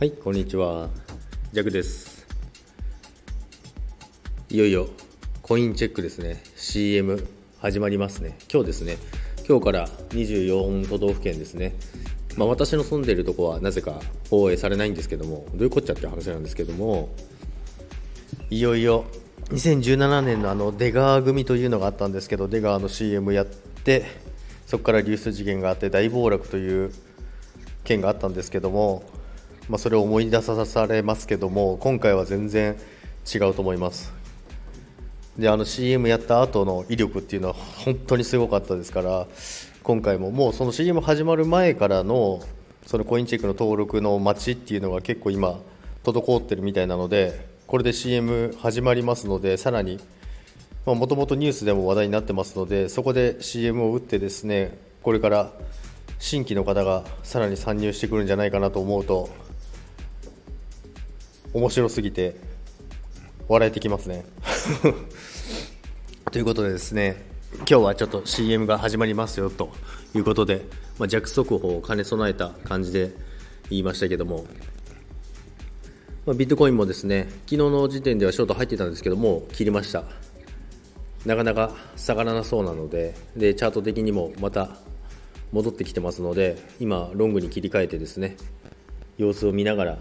はいこんにちは。ジャクです。いよいよコインチェックですね。CM 始まりますね。今日ですね。今日から24都道府県ですね。まあ、私の住んでいるとこはなぜか放映されないんですけどもどういうこっちゃっていう話なんですけどもいよいよ2017年のあの出川組というのがあったんですけど出川の CM やってそこから流出事件があって大暴落という件があったんですけども、まあ、それを思い出さされますけども今回は全然違うと思います。であの CM やった後の威力っていうのは本当にすごかったですから今回ももうその CM 始まる前からのそのコインチェックの登録の待ちっていうのが結構今滞ってるみたいなのでこれで CM 始まりますのでさらにもともとニュースでも話題になってますのでそこで CM を打ってですねこれから新規の方がさらに参入してくるんじゃないかなと思うと面白すぎて笑えてきますね。ということでですね今日はちょっと CM が始まりますよということで、まあ、弱速報を兼ね備えた感じで言いましたけども、まあ、ビットコインもですね昨日の時点ではショート入ってたんですけども切りました。なかなか下がらなそうなのででチャート的にもまた戻ってきてますので今ロングに切り替えてですね様子を見ながら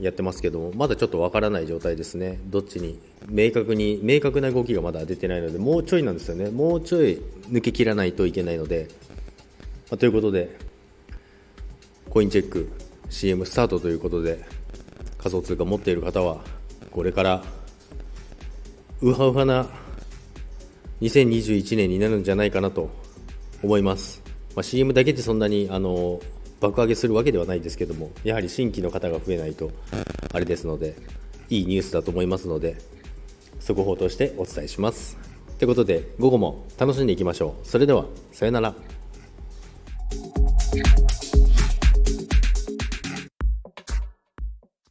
やってますけどもまだちょっとわからない状態ですね。どっちに明確に明確な動きがまだ出てないのでもうちょいなんですよね。もうちょい抜けきらないといけないので、まあ、ということでコインチェック CM スタートということで仮想通貨持っている方はこれからウハウハな2021年になるんじゃないかなと思います、まあ、CM だけでそんなにあの爆上げするわけではないですけどもやはり新規の方が増えないとあれですのでいいニュースだと思いますので速報としてお伝えします。ということで午後も楽しんでいきましょう。それではさよなら。